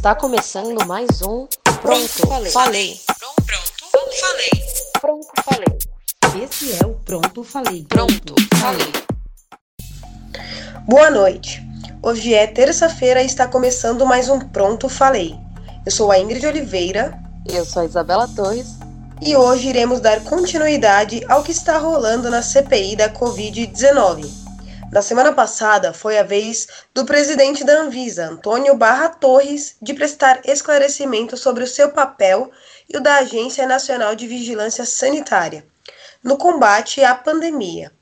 Está começando mais um Pronto, falei. falei. Pronto, falei. Pronto, falei. Esse é o Pronto, falei. Pronto, falei. Boa noite. Hoje é terça-feira e está começando mais um Pronto, falei. Eu sou a Ingrid Oliveira. Eu sou a Isabela Torres. E hoje iremos dar continuidade ao que está rolando na CPI da Covid-19. Na semana passada foi a vez do presidente da Anvisa, Antônio Barra Torres, de prestar esclarecimento sobre o seu papel e o da Agência Nacional de Vigilância Sanitária no combate à pandemia.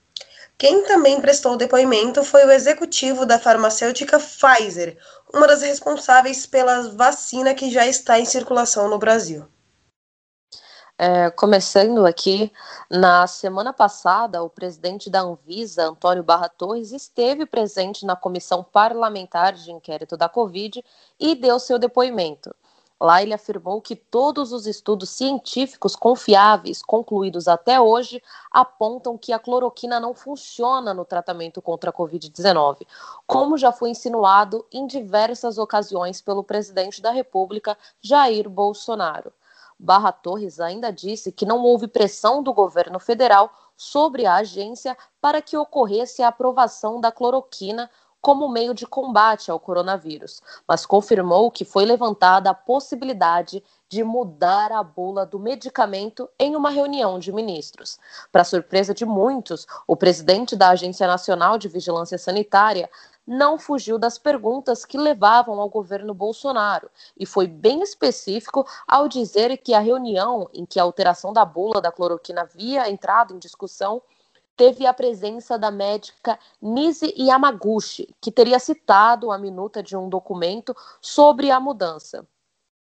Quem também prestou depoimento foi o executivo da farmacêutica Pfizer, uma das responsáveis pela vacina que já está em circulação no Brasil. É, começando aqui, na semana passada, o presidente da Anvisa, Antônio Barra Torres, esteve presente na comissão parlamentar de inquérito da Covid e deu seu depoimento. Lá ele afirmou que todos os estudos científicos confiáveis concluídos até hoje apontam que a cloroquina não funciona no tratamento contra a Covid-19, como já foi insinuado em diversas ocasiões pelo presidente da República, Jair Bolsonaro. Barra Torres ainda disse que não houve pressão do governo federal sobre a agência para que ocorresse a aprovação da cloroquina como meio de combate ao coronavírus, mas confirmou que foi levantada a possibilidade de mudar a bula do medicamento em uma reunião de ministros. Para surpresa de muitos, o presidente da Agência Nacional de Vigilância Sanitária não fugiu das perguntas que levavam ao governo Bolsonaro e foi bem específico ao dizer que a reunião em que a alteração da bula da cloroquina havia entrado em discussão teve a presença da médica Nise Yamaguchi, que teria citado a minuta de um documento sobre a mudança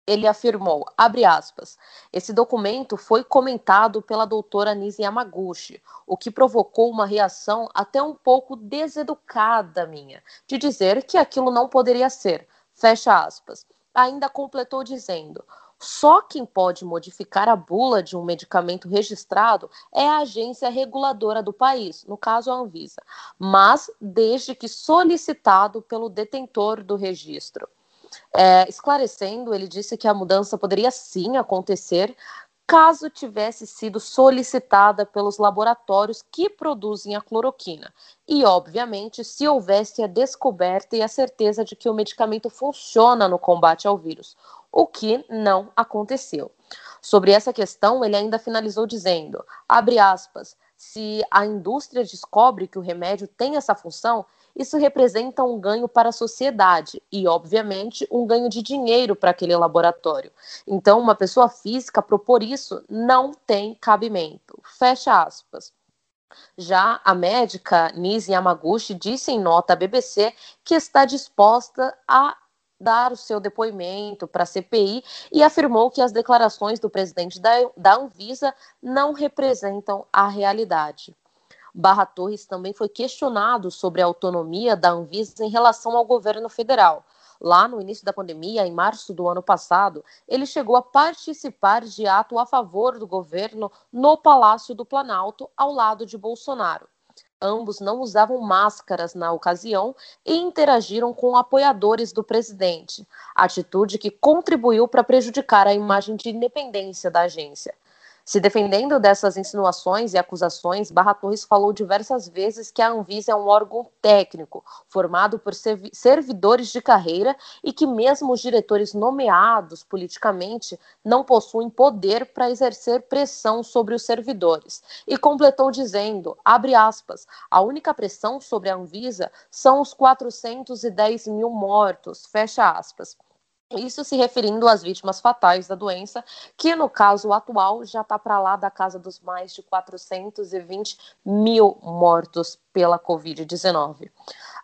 ele afirmou, abre aspas, esse documento foi comentado pela doutora Nise Yamaguchi, o que provocou uma reação até um pouco deseducada minha, de dizer que aquilo não poderia ser, fecha aspas. Ainda completou dizendo, só quem pode modificar a bula de um medicamento registrado é a agência reguladora do país, no caso a Anvisa, mas desde que solicitado pelo detentor do registro. É, esclarecendo, ele disse que a mudança poderia sim acontecer caso tivesse sido solicitada pelos laboratórios que produzem a cloroquina. E, obviamente, se houvesse a descoberta e a certeza de que o medicamento funciona no combate ao vírus, o que não aconteceu. Sobre essa questão, ele ainda finalizou dizendo, abre aspas, se a indústria descobre que o remédio tem essa função, isso representa um ganho para a sociedade e, obviamente, um ganho de dinheiro para aquele laboratório. Então, uma pessoa física propor isso não tem cabimento. Fecha aspas. Já a médica Nise Yamaguchi disse em nota à BBC que está disposta a dar o seu depoimento para a CPI e afirmou que as declarações do presidente da, da Anvisa não representam a realidade. Barra Torres também foi questionado sobre a autonomia da Anvisa em relação ao governo federal. Lá no início da pandemia, em março do ano passado, ele chegou a participar de ato a favor do governo no Palácio do Planalto, ao lado de Bolsonaro. Ambos não usavam máscaras na ocasião e interagiram com apoiadores do presidente, atitude que contribuiu para prejudicar a imagem de independência da agência. Se defendendo dessas insinuações e acusações, Barra Torres falou diversas vezes que a Anvisa é um órgão técnico, formado por servidores de carreira e que mesmo os diretores nomeados politicamente não possuem poder para exercer pressão sobre os servidores. E completou dizendo, abre aspas, a única pressão sobre a Anvisa são os 410 mil mortos, fecha aspas. Isso se referindo às vítimas fatais da doença, que no caso atual já está para lá da casa dos mais de 420 mil mortos pela Covid-19. Uh,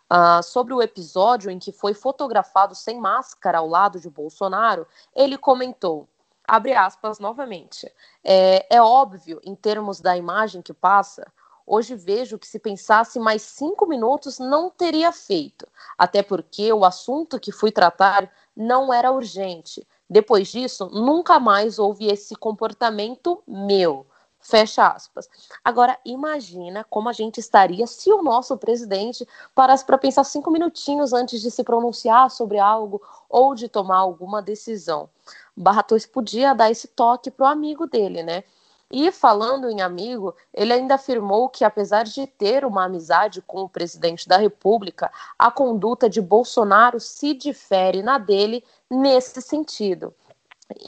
ah, sobre o episódio em que foi fotografado sem máscara ao lado de Bolsonaro, ele comentou: abre aspas novamente. É, é óbvio, em termos da imagem que passa, Hoje vejo que se pensasse mais cinco minutos não teria feito, até porque o assunto que fui tratar não era urgente. Depois disso, nunca mais houve esse comportamento meu. Fecha aspas. Agora, imagina como a gente estaria se o nosso presidente parasse para pensar cinco minutinhos antes de se pronunciar sobre algo ou de tomar alguma decisão. Barra Torres podia dar esse toque para o amigo dele, né? E falando em amigo, ele ainda afirmou que, apesar de ter uma amizade com o presidente da República, a conduta de Bolsonaro se difere na dele nesse sentido.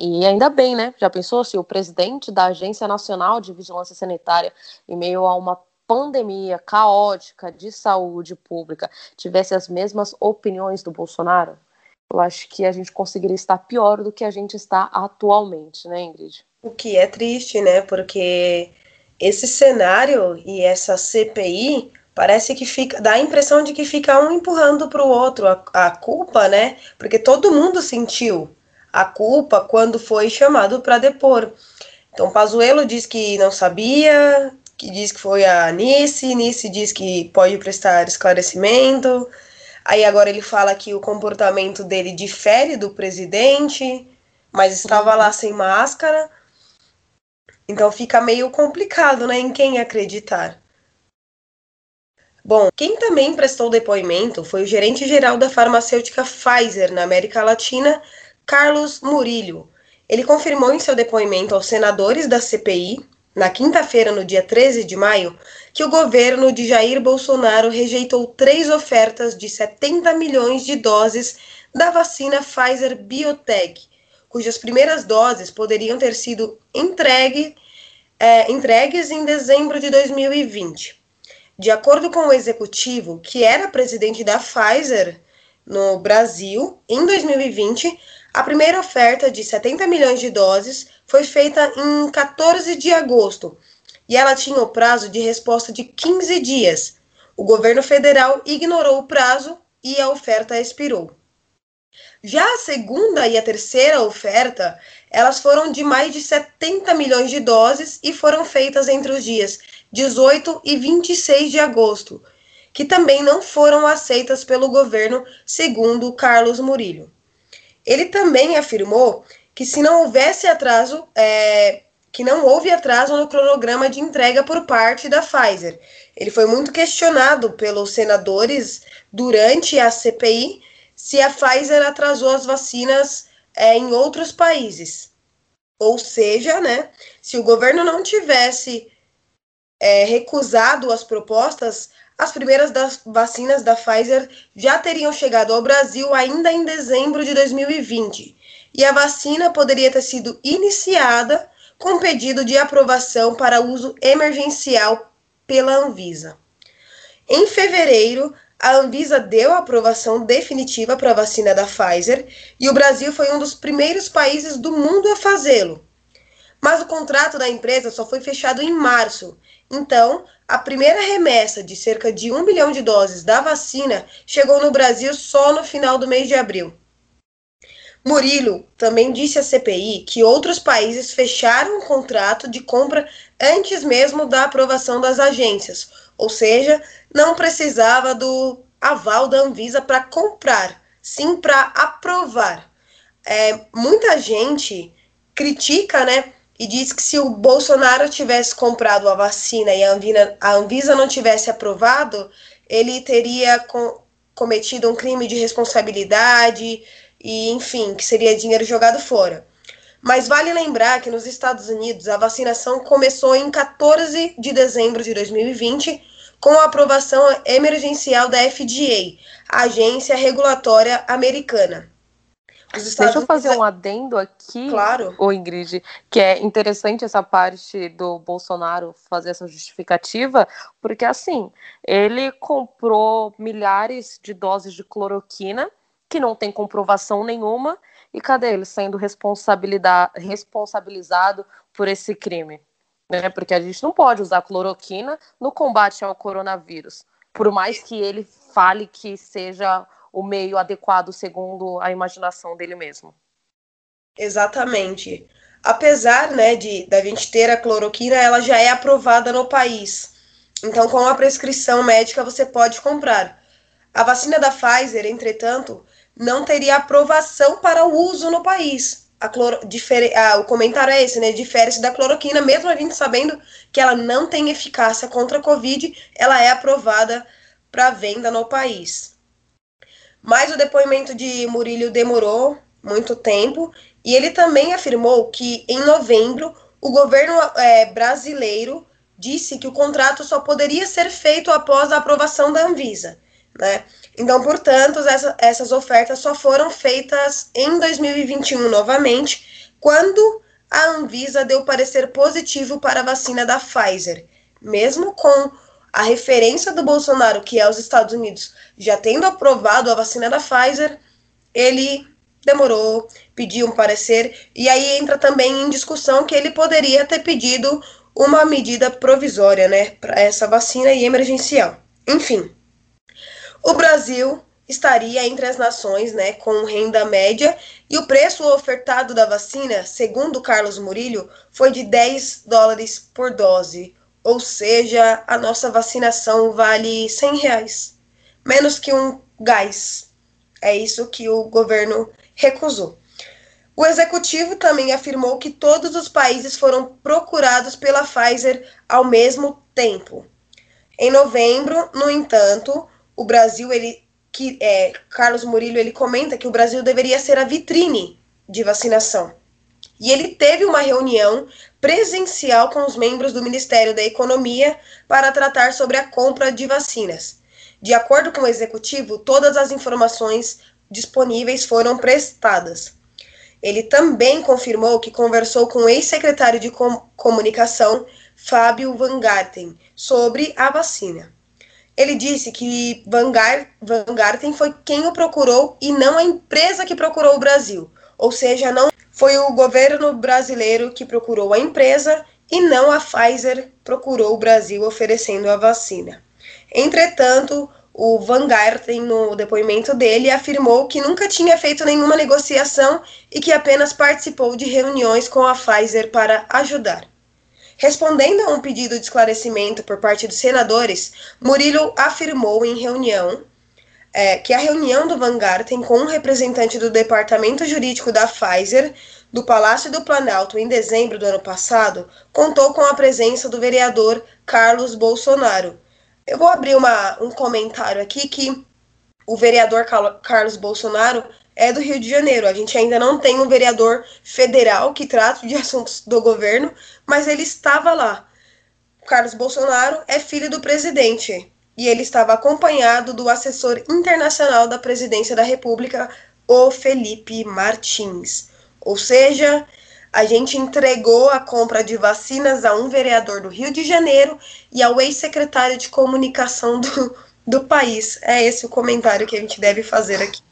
E ainda bem, né? Já pensou se o presidente da Agência Nacional de Vigilância Sanitária, em meio a uma pandemia caótica de saúde pública, tivesse as mesmas opiniões do Bolsonaro? Eu acho que a gente conseguiria estar pior do que a gente está atualmente, né, Ingrid? O que é triste, né? Porque esse cenário e essa CPI parece que fica dá a impressão de que fica um empurrando para o outro a, a, culpa, né? Porque todo mundo sentiu a culpa quando foi chamado para depor. Então Pazuello diz que não sabia, que diz que foi a Anice, Nice diz que pode prestar esclarecimento. Aí agora ele fala que o comportamento dele difere do presidente, mas estava lá sem máscara. Então fica meio complicado, né, em quem acreditar. Bom, quem também prestou depoimento foi o gerente-geral da farmacêutica Pfizer na América Latina, Carlos Murillo. Ele confirmou em seu depoimento aos senadores da CPI, na quinta-feira, no dia 13 de maio, que o governo de Jair Bolsonaro rejeitou três ofertas de 70 milhões de doses da vacina Pfizer Biotech, cujas primeiras doses poderiam ter sido entregue, é, entregues em dezembro de 2020. De acordo com o executivo, que era presidente da Pfizer no Brasil, em 2020, a primeira oferta de 70 milhões de doses foi feita em 14 de agosto e ela tinha o prazo de resposta de 15 dias. O governo federal ignorou o prazo e a oferta expirou. Já a segunda e a terceira oferta, elas foram de mais de 70 milhões de doses e foram feitas entre os dias 18 e 26 de agosto, que também não foram aceitas pelo governo, segundo Carlos Murillo. Ele também afirmou que se não houvesse atraso, é, que não houve atraso no cronograma de entrega por parte da Pfizer. Ele foi muito questionado pelos senadores durante a CPI se a Pfizer atrasou as vacinas é, em outros países. Ou seja, né, se o governo não tivesse é, recusado as propostas, as primeiras das vacinas da Pfizer já teriam chegado ao Brasil ainda em dezembro de 2020. E a vacina poderia ter sido iniciada com pedido de aprovação para uso emergencial pela Anvisa. Em fevereiro, a Anvisa deu a aprovação definitiva para a vacina da Pfizer e o Brasil foi um dos primeiros países do mundo a fazê-lo. Mas o contrato da empresa só foi fechado em março, então a primeira remessa de cerca de um milhão de doses da vacina chegou no Brasil só no final do mês de abril. Murilo também disse à CPI que outros países fecharam um contrato de compra antes mesmo da aprovação das agências, ou seja, não precisava do aval da Anvisa para comprar, sim para aprovar. É, muita gente critica, né, e diz que se o Bolsonaro tivesse comprado a vacina e a Anvisa, a Anvisa não tivesse aprovado, ele teria com, cometido um crime de responsabilidade e, enfim, que seria dinheiro jogado fora. Mas vale lembrar que nos Estados Unidos a vacinação começou em 14 de dezembro de 2020 com a aprovação emergencial da FDA, agência regulatória americana. Deixa eu fazer um adendo aqui, claro. o Ingrid, que é interessante essa parte do Bolsonaro fazer essa justificativa, porque assim, ele comprou milhares de doses de cloroquina, que não tem comprovação nenhuma, e cadê ele sendo responsabilizado por esse crime? Né? Porque a gente não pode usar cloroquina no combate ao coronavírus, por mais que ele fale que seja o meio adequado segundo a imaginação dele mesmo. Exatamente. Apesar, né, de da gente ter a cloroquina, ela já é aprovada no país. Então, com a prescrição médica você pode comprar. A vacina da Pfizer, entretanto, não teria aprovação para o uso no país. A cloro, difere, o comentário é esse, né? Difere-se da cloroquina, mesmo a gente sabendo que ela não tem eficácia contra a Covid, ela é aprovada para venda no país. Mas o depoimento de Murilo demorou muito tempo e ele também afirmou que em novembro o governo é, brasileiro disse que o contrato só poderia ser feito após a aprovação da Anvisa, né? Então, portanto, essa, essas ofertas só foram feitas em 2021 novamente, quando a Anvisa deu parecer positivo para a vacina da Pfizer. Mesmo com a referência do Bolsonaro, que é os Estados Unidos, já tendo aprovado a vacina da Pfizer, ele demorou, pediu um parecer, e aí entra também em discussão que ele poderia ter pedido uma medida provisória, né, para essa vacina e emergencial. Enfim, o Brasil estaria entre as nações, né, com renda média, e o preço ofertado da vacina, segundo Carlos Murillo, foi de 10 dólares por dose, ou seja, a nossa vacinação vale 100 reais, menos que um gás. É isso que o governo recusou. O executivo também afirmou que todos os países foram procurados pela Pfizer ao mesmo tempo. Em novembro, no entanto, o Brasil, ele que é, Carlos Murilo, ele comenta que o Brasil deveria ser a vitrine de vacinação. E ele teve uma reunião presencial com os membros do Ministério da Economia para tratar sobre a compra de vacinas. De acordo com o executivo, todas as informações disponíveis foram prestadas. Ele também confirmou que conversou com o ex-secretário de com comunicação, Fábio Van Garten, sobre a vacina. Ele disse que Van, Gar Van Garten foi quem o procurou e não a empresa que procurou o Brasil. Ou seja, não foi o governo brasileiro que procurou a empresa e não a Pfizer procurou o Brasil oferecendo a vacina. Entretanto, o Van Garten, no depoimento dele, afirmou que nunca tinha feito nenhuma negociação e que apenas participou de reuniões com a Pfizer para ajudar. Respondendo a um pedido de esclarecimento por parte dos senadores, Murilo afirmou em reunião é, que a reunião do Van Garten com um representante do departamento jurídico da Pfizer do Palácio do Planalto em dezembro do ano passado contou com a presença do vereador Carlos Bolsonaro, eu vou abrir uma, um comentário aqui que o vereador Carlos Bolsonaro é do Rio de Janeiro. A gente ainda não tem um vereador federal que trate de assuntos do governo, mas ele estava lá. Carlos Bolsonaro é filho do presidente e ele estava acompanhado do assessor internacional da presidência da República, o Felipe Martins. Ou seja, a gente entregou a compra de vacinas a um vereador do Rio de Janeiro e ao ex-secretário de comunicação do, do país. É esse o comentário que a gente deve fazer aqui.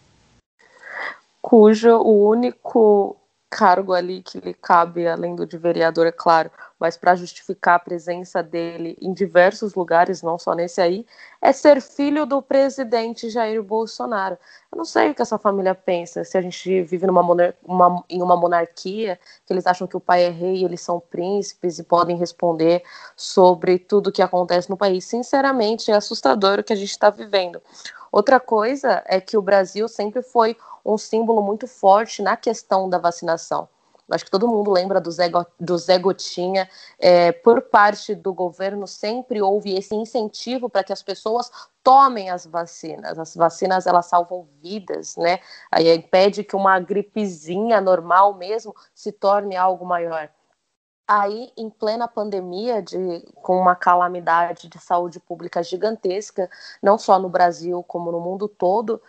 Cujo o único cargo ali que lhe cabe, além do de vereador, é claro, mas para justificar a presença dele em diversos lugares, não só nesse aí, é ser filho do presidente Jair Bolsonaro. Eu não sei o que essa família pensa, se a gente vive numa uma, em uma monarquia, que eles acham que o pai é rei, eles são príncipes e podem responder sobre tudo que acontece no país. Sinceramente, é assustador o que a gente está vivendo. Outra coisa é que o Brasil sempre foi um símbolo muito forte na questão da vacinação. Acho que todo mundo lembra do Zé, do Zé Gotinha. É, por parte do governo, sempre houve esse incentivo para que as pessoas tomem as vacinas. As vacinas, elas salvam vidas, né? Aí impede que uma gripezinha normal mesmo se torne algo maior. Aí, em plena pandemia, de, com uma calamidade de saúde pública gigantesca, não só no Brasil, como no mundo todo,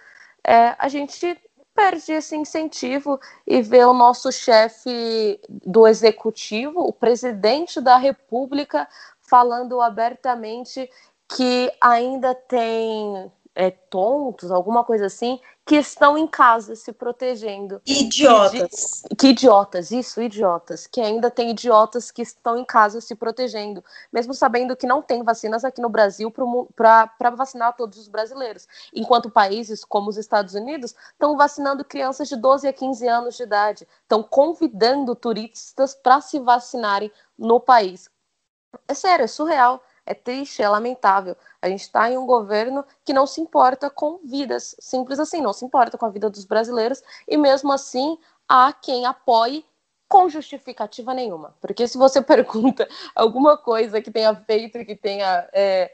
é, a gente perde esse incentivo e vê o nosso chefe do executivo, o presidente da República, falando abertamente que ainda tem é, tontos, alguma coisa assim, que estão em casa se protegendo. Idiotas. Que, que, idiotas, isso, idiotas. Que ainda tem idiotas que estão em casa se protegendo, mesmo sabendo que não tem vacinas aqui no Brasil para vacinar todos os brasileiros. Enquanto países como os Estados Unidos estão vacinando crianças de 12 a 15 anos de idade, estão convidando turistas para se vacinarem no país. É sério, é surreal é triste, é lamentável. A gente está em um governo que não se importa com vidas, simples assim, não se importa com a vida dos brasileiros, e mesmo assim há quem apoie com justificativa nenhuma. Porque se você pergunta alguma coisa que tenha feito, que tenha é,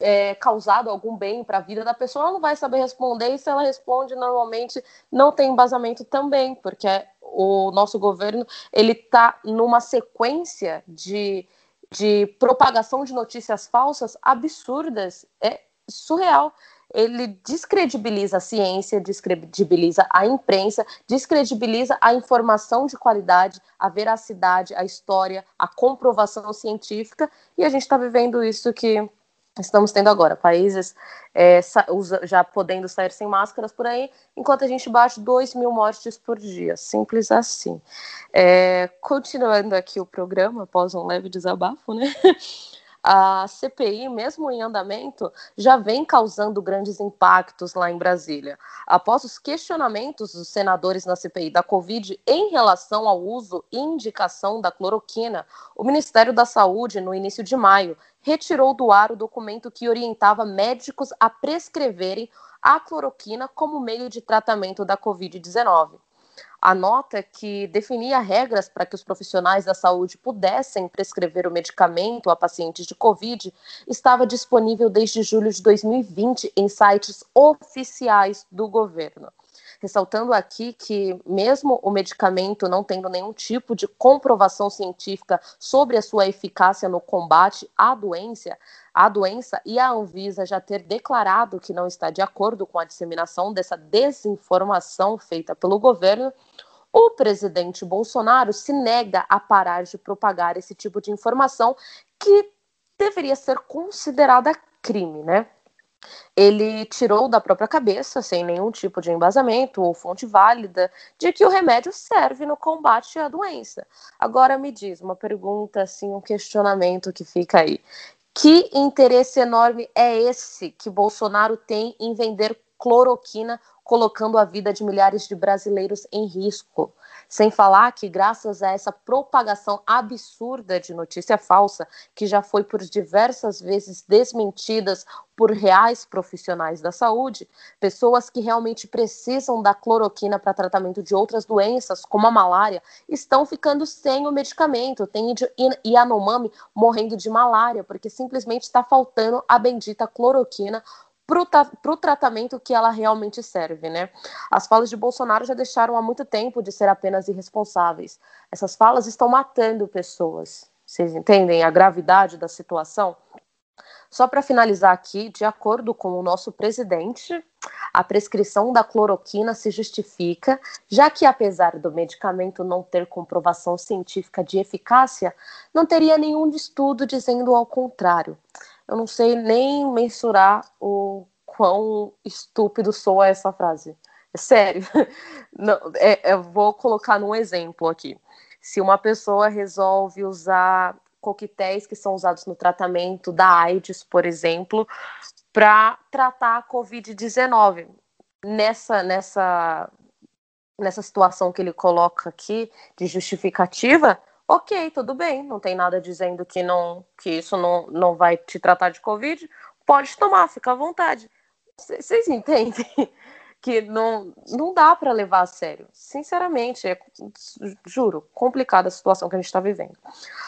é, causado algum bem para a vida da pessoa, ela não vai saber responder, e se ela responde, normalmente não tem embasamento também, porque o nosso governo ele está numa sequência de, de propagação de notícias falsas absurdas, é surreal. Ele descredibiliza a ciência, descredibiliza a imprensa, descredibiliza a informação de qualidade, a veracidade, a história, a comprovação científica, e a gente está vivendo isso que estamos tendo agora. Países é, já podendo sair sem máscaras por aí, enquanto a gente bate 2 mil mortes por dia. Simples assim. É, continuando aqui o programa, após um leve desabafo, né? a CPI, mesmo em andamento, já vem causando grandes impactos lá em Brasília. Após os questionamentos dos senadores na CPI da Covid em relação ao uso e indicação da cloroquina, o Ministério da Saúde, no início de maio, retirou do ar o documento que orientava médicos a prescreverem a cloroquina como meio de tratamento da Covid-19 a nota que definia regras para que os profissionais da saúde pudessem prescrever o medicamento a pacientes de Covid estava disponível desde julho de 2020 em sites oficiais do governo. Ressaltando aqui que, mesmo o medicamento não tendo nenhum tipo de comprovação científica sobre a sua eficácia no combate à doença, a doença e a Anvisa já ter declarado que não está de acordo com a disseminação dessa desinformação feita pelo governo, o presidente Bolsonaro se nega a parar de propagar esse tipo de informação que deveria ser considerada crime, né? Ele tirou da própria cabeça, sem nenhum tipo de embasamento ou fonte válida, de que o remédio serve no combate à doença. Agora me diz uma pergunta, assim, um questionamento que fica aí. Que interesse enorme é esse que Bolsonaro tem em vender cloroquina, colocando a vida de milhares de brasileiros em risco? Sem falar que, graças a essa propagação absurda de notícia falsa, que já foi por diversas vezes desmentidas por reais profissionais da saúde, pessoas que realmente precisam da cloroquina para tratamento de outras doenças, como a malária, estão ficando sem o medicamento. Tem Yanomami morrendo de malária, porque simplesmente está faltando a bendita cloroquina para o tratamento que ela realmente serve, né? As falas de Bolsonaro já deixaram há muito tempo de ser apenas irresponsáveis. Essas falas estão matando pessoas. Vocês entendem a gravidade da situação? Só para finalizar aqui, de acordo com o nosso presidente, a prescrição da cloroquina se justifica, já que apesar do medicamento não ter comprovação científica de eficácia, não teria nenhum estudo dizendo ao contrário eu não sei nem mensurar o quão estúpido soa essa frase. É sério. Não, é, eu vou colocar num exemplo aqui. Se uma pessoa resolve usar coquetéis que são usados no tratamento da AIDS, por exemplo, para tratar a Covid-19. Nessa, nessa, nessa situação que ele coloca aqui de justificativa, ok, tudo bem, não tem nada dizendo que não que isso não, não vai te tratar de Covid, pode tomar, fica à vontade. Vocês entendem que não, não dá para levar a sério? Sinceramente, é, juro, complicada a situação que a gente está vivendo.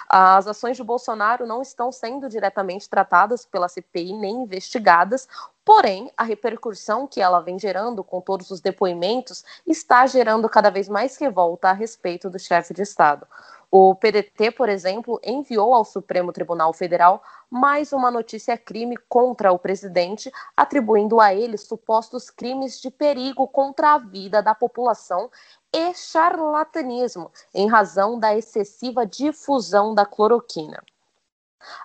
As ações de Bolsonaro não estão sendo diretamente tratadas pela CPI nem investigadas, Porém, a repercussão que ela vem gerando com todos os depoimentos está gerando cada vez mais revolta a respeito do chefe de Estado. O PDT, por exemplo, enviou ao Supremo Tribunal Federal mais uma notícia crime contra o presidente, atribuindo a ele supostos crimes de perigo contra a vida da população e charlatanismo, em razão da excessiva difusão da cloroquina.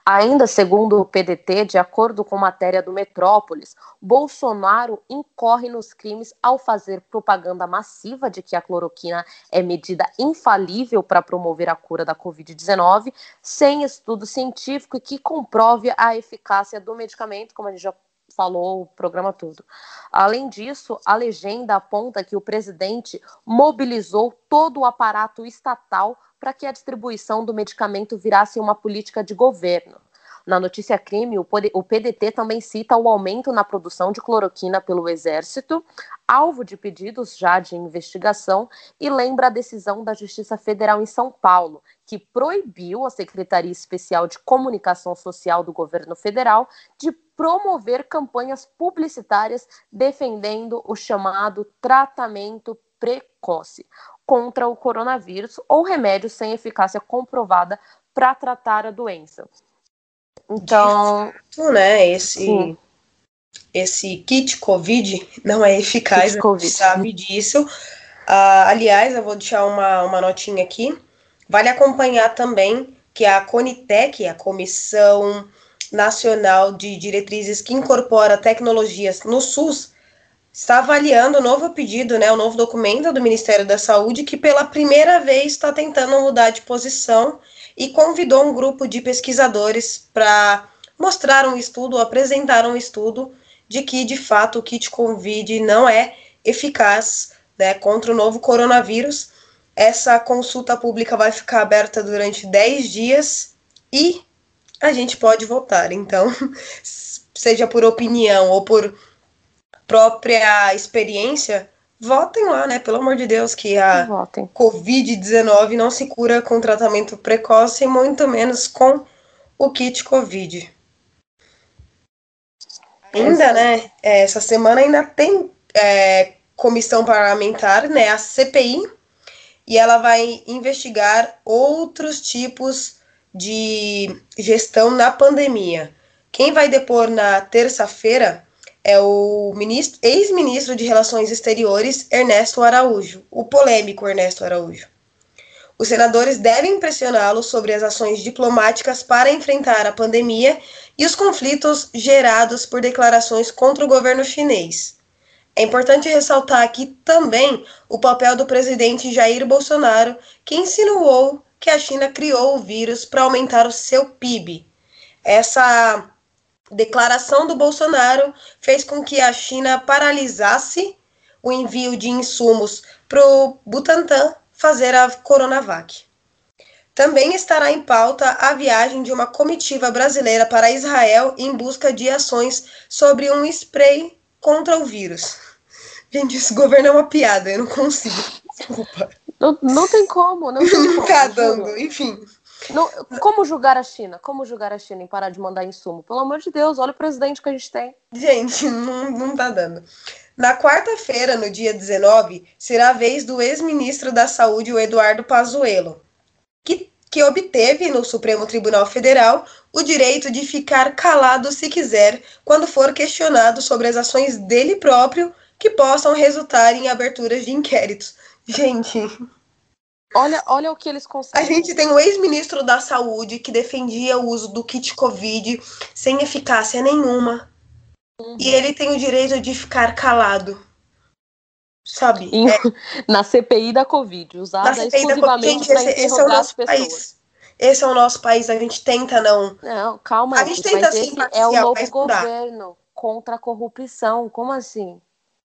Ainda segundo o PDT, de acordo com matéria do Metrópolis, Bolsonaro incorre nos crimes ao fazer propaganda massiva de que a cloroquina é medida infalível para promover a cura da Covid-19, sem estudo científico que comprove a eficácia do medicamento, como a gente já falou o programa todo. Além disso, a legenda aponta que o presidente mobilizou todo o aparato estatal para que a distribuição do medicamento virasse uma política de governo. Na notícia crime, o PDT também cita o aumento na produção de cloroquina pelo Exército, alvo de pedidos já de investigação, e lembra a decisão da Justiça Federal em São Paulo, que proibiu a Secretaria Especial de Comunicação Social do governo federal de promover campanhas publicitárias defendendo o chamado tratamento precoce contra o coronavírus ou remédios sem eficácia comprovada para tratar a doença. Então, fato, né, esse esse kit COVID não é eficaz, a gente sabe disso. Uh, aliás, eu vou deixar uma, uma notinha aqui. Vale acompanhar também que a Conitec, a Comissão Nacional de Diretrizes que incorpora tecnologias no SUS, está avaliando o novo pedido, né, o novo documento do Ministério da Saúde, que pela primeira vez está tentando mudar de posição e convidou um grupo de pesquisadores para mostrar um estudo, apresentar um estudo de que, de fato, o kit Covid não é eficaz né, contra o novo coronavírus. Essa consulta pública vai ficar aberta durante 10 dias e a gente pode votar. Então, seja por opinião ou por própria experiência, votem lá, né? Pelo amor de Deus, que a Covid-19 não se cura com tratamento precoce, e muito menos com o kit Covid. Ainda, né? Essa semana ainda tem é, comissão parlamentar, né? A CPI, e ela vai investigar outros tipos de gestão na pandemia. Quem vai depor na terça-feira é o ex-ministro de Relações Exteriores, Ernesto Araújo, o polêmico Ernesto Araújo. Os senadores devem pressioná-lo sobre as ações diplomáticas para enfrentar a pandemia e os conflitos gerados por declarações contra o governo chinês. É importante ressaltar aqui também o papel do presidente Jair Bolsonaro, que insinuou que a China criou o vírus para aumentar o seu PIB. Essa declaração do Bolsonaro fez com que a China paralisasse o envio de insumos para o Butantan fazer a Coronavac. Também estará em pauta a viagem de uma comitiva brasileira para Israel em busca de ações sobre um spray contra o vírus. Gente, esse governo é uma piada, eu não consigo. Desculpa. Não, não tem como, não tem como. Tá dando, enfim. Não, como julgar a China? Como julgar a China em parar de mandar insumo? Pelo amor de Deus, olha o presidente que a gente tem. Gente, não, não tá dando. Na quarta-feira, no dia 19, será a vez do ex-ministro da Saúde, o Eduardo Pazuello, que, que obteve no Supremo Tribunal Federal o direito de ficar calado se quiser quando for questionado sobre as ações dele próprio que possam resultar em aberturas de inquéritos. Gente, Olha, olha o que eles conseguem. A gente tem o ex-ministro da Saúde que defendia o uso do kit Covid sem eficácia nenhuma. Uhum. E ele tem o direito de ficar calado. Sabe? Em, é. Na CPI da Covid, usada exclusivamente para interrogar é as pessoas. País. Esse é o nosso país, a gente tenta não. Não, calma, a gente tenta mas esse é o novo governo contra a corrupção. Como assim?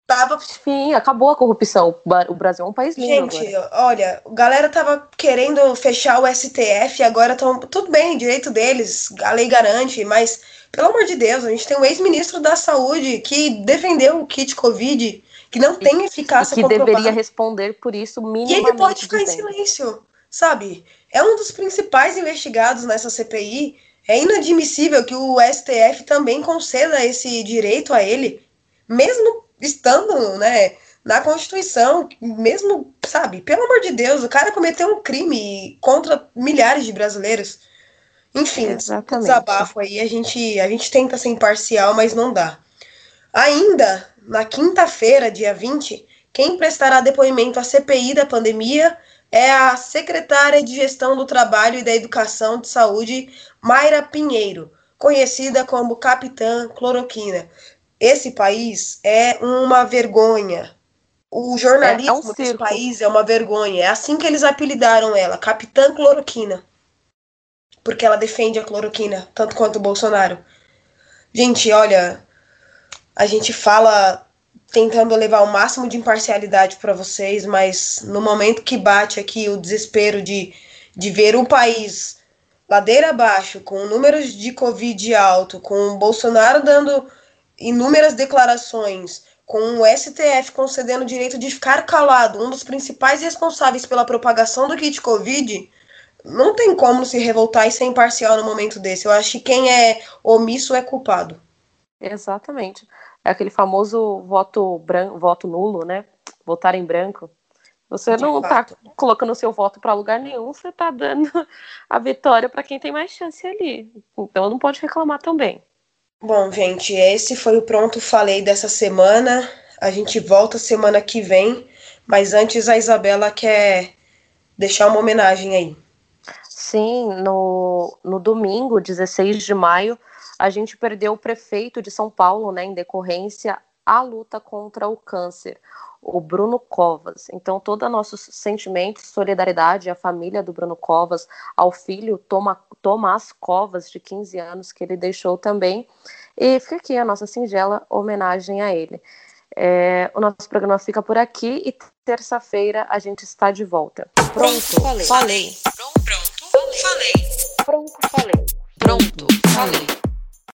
Tava. Enfim, acabou a corrupção. O Brasil é um país lindo. Gente, agora. olha, a galera tava querendo fechar o STF, agora estão. Tudo bem, direito deles, a lei garante, mas, pelo amor de Deus, a gente tem um ex-ministro da Saúde que defendeu o kit Covid, que não tem eficácia e que comprovada. deveria responder por isso minimamente. E ele pode ficar dizendo. em silêncio, sabe? É um dos principais investigados nessa CPI. É inadmissível que o STF também conceda esse direito a ele, mesmo estando, né, na Constituição, mesmo, sabe, pelo amor de Deus, o cara cometeu um crime contra milhares de brasileiros. Enfim, Exatamente. desabafo aí, a gente, a gente tenta ser imparcial, mas não dá. Ainda, na quinta-feira, dia 20, quem prestará depoimento à CPI da pandemia é a secretária de Gestão do Trabalho e da Educação de Saúde, Mayra Pinheiro, conhecida como Capitã Cloroquina. Esse país é uma vergonha. O jornalismo é, é um desse país é uma vergonha. É assim que eles apelidaram ela, Capitã Cloroquina. Porque ela defende a cloroquina, tanto quanto o Bolsonaro. Gente, olha, a gente fala tentando levar o máximo de imparcialidade para vocês, mas no momento que bate aqui o desespero de, de ver um país ladeira abaixo, com números de Covid alto, com o Bolsonaro dando inúmeras declarações, com o STF concedendo o direito de ficar calado, um dos principais responsáveis pela propagação do kit Covid, não tem como se revoltar e ser imparcial no momento desse. Eu acho que quem é omisso é culpado. Exatamente. É aquele famoso voto, branco, voto nulo, né? Votar em branco. Você de não está colocando seu voto para lugar nenhum, você está dando a vitória para quem tem mais chance ali. Então não pode reclamar também. Bom, gente, esse foi o Pronto Falei dessa semana. A gente volta semana que vem, mas antes a Isabela quer deixar uma homenagem aí. Sim, no, no domingo, 16 de maio, a gente perdeu o prefeito de São Paulo, né, em decorrência à luta contra o câncer o Bruno Covas. Então, todo o nosso sentimento, solidariedade à família do Bruno Covas, ao filho Toma, Tomás Covas, de 15 anos, que ele deixou também. E fica aqui a nossa singela homenagem a ele. É, o nosso programa fica por aqui e terça-feira a gente está de volta. Pronto, falei. falei. Pronto, falei. Pronto, falei. Pronto, falei.